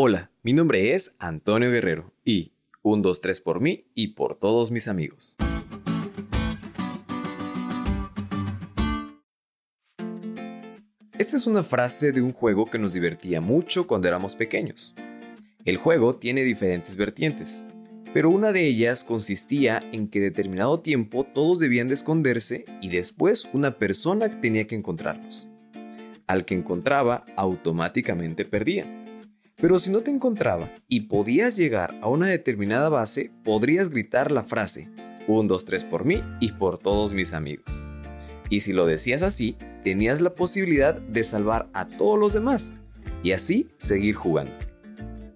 Hola, mi nombre es Antonio Guerrero y un 2, 3 por mí y por todos mis amigos. Esta es una frase de un juego que nos divertía mucho cuando éramos pequeños. El juego tiene diferentes vertientes, pero una de ellas consistía en que determinado tiempo todos debían de esconderse y después una persona tenía que encontrarlos. Al que encontraba, automáticamente perdía. Pero si no te encontraba y podías llegar a una determinada base, podrías gritar la frase, 1, 2, 3 por mí y por todos mis amigos. Y si lo decías así, tenías la posibilidad de salvar a todos los demás y así seguir jugando.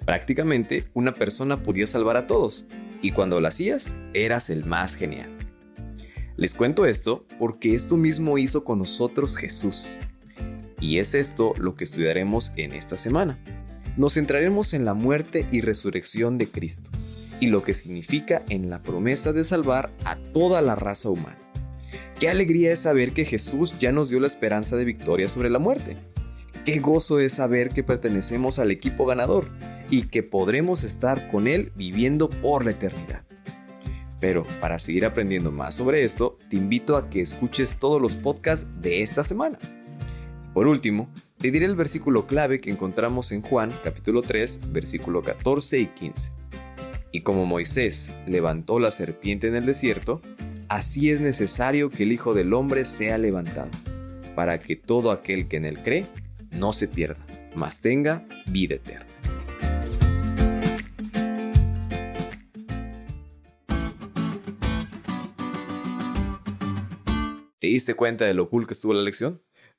Prácticamente una persona podía salvar a todos y cuando lo hacías eras el más genial. Les cuento esto porque esto mismo hizo con nosotros Jesús. Y es esto lo que estudiaremos en esta semana. Nos centraremos en la muerte y resurrección de Cristo y lo que significa en la promesa de salvar a toda la raza humana. Qué alegría es saber que Jesús ya nos dio la esperanza de victoria sobre la muerte. Qué gozo es saber que pertenecemos al equipo ganador y que podremos estar con Él viviendo por la eternidad. Pero para seguir aprendiendo más sobre esto, te invito a que escuches todos los podcasts de esta semana. Por último, te diré el versículo clave que encontramos en Juan capítulo 3, versículo 14 y 15. Y como Moisés levantó la serpiente en el desierto, así es necesario que el Hijo del Hombre sea levantado, para que todo aquel que en él cree no se pierda, mas tenga vida eterna. ¿Te diste cuenta de lo cool que estuvo la lección?